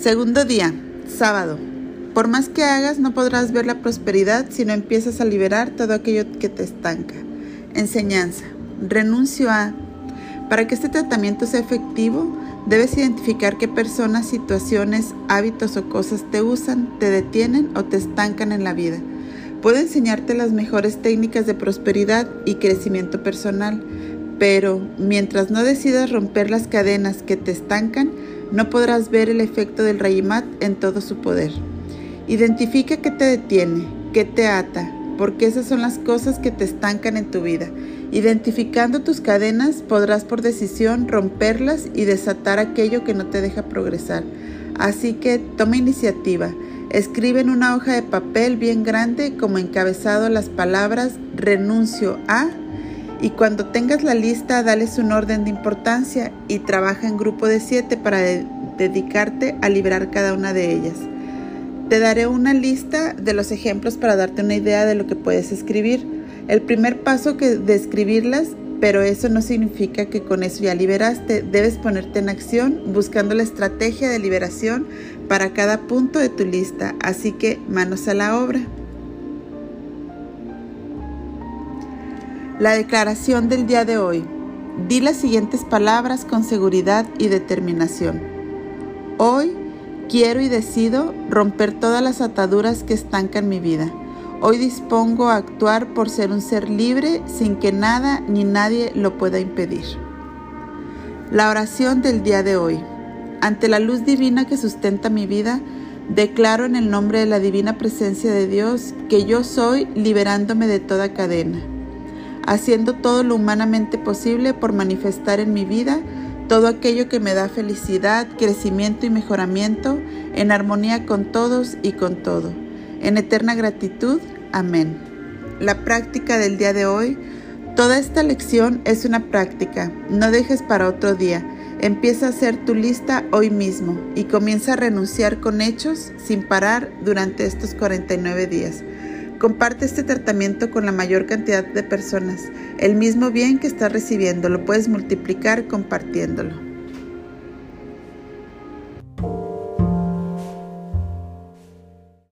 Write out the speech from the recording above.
Segundo día, sábado. Por más que hagas, no podrás ver la prosperidad si no empiezas a liberar todo aquello que te estanca. Enseñanza. Renuncio a... Para que este tratamiento sea efectivo, debes identificar qué personas, situaciones, hábitos o cosas te usan, te detienen o te estancan en la vida. Puedo enseñarte las mejores técnicas de prosperidad y crecimiento personal, pero mientras no decidas romper las cadenas que te estancan, no podrás ver el efecto del Rayimat en todo su poder. Identifica qué te detiene, qué te ata, porque esas son las cosas que te estancan en tu vida. Identificando tus cadenas podrás por decisión romperlas y desatar aquello que no te deja progresar. Así que toma iniciativa. Escribe en una hoja de papel bien grande como encabezado las palabras renuncio a y cuando tengas la lista dales un orden de importancia y trabaja en grupo de siete para dedicarte a liberar cada una de ellas. Te daré una lista de los ejemplos para darte una idea de lo que puedes escribir. El primer paso que de escribirlas, pero eso no significa que con eso ya liberaste. Debes ponerte en acción buscando la estrategia de liberación para cada punto de tu lista. Así que manos a la obra. La declaración del día de hoy. Di las siguientes palabras con seguridad y determinación. Hoy quiero y decido romper todas las ataduras que estancan mi vida. Hoy dispongo a actuar por ser un ser libre sin que nada ni nadie lo pueda impedir. La oración del día de hoy. Ante la luz divina que sustenta mi vida, declaro en el nombre de la divina presencia de Dios que yo soy liberándome de toda cadena haciendo todo lo humanamente posible por manifestar en mi vida todo aquello que me da felicidad, crecimiento y mejoramiento, en armonía con todos y con todo. En eterna gratitud. Amén. La práctica del día de hoy. Toda esta lección es una práctica. No dejes para otro día. Empieza a hacer tu lista hoy mismo y comienza a renunciar con hechos sin parar durante estos 49 días. Comparte este tratamiento con la mayor cantidad de personas. El mismo bien que estás recibiendo lo puedes multiplicar compartiéndolo.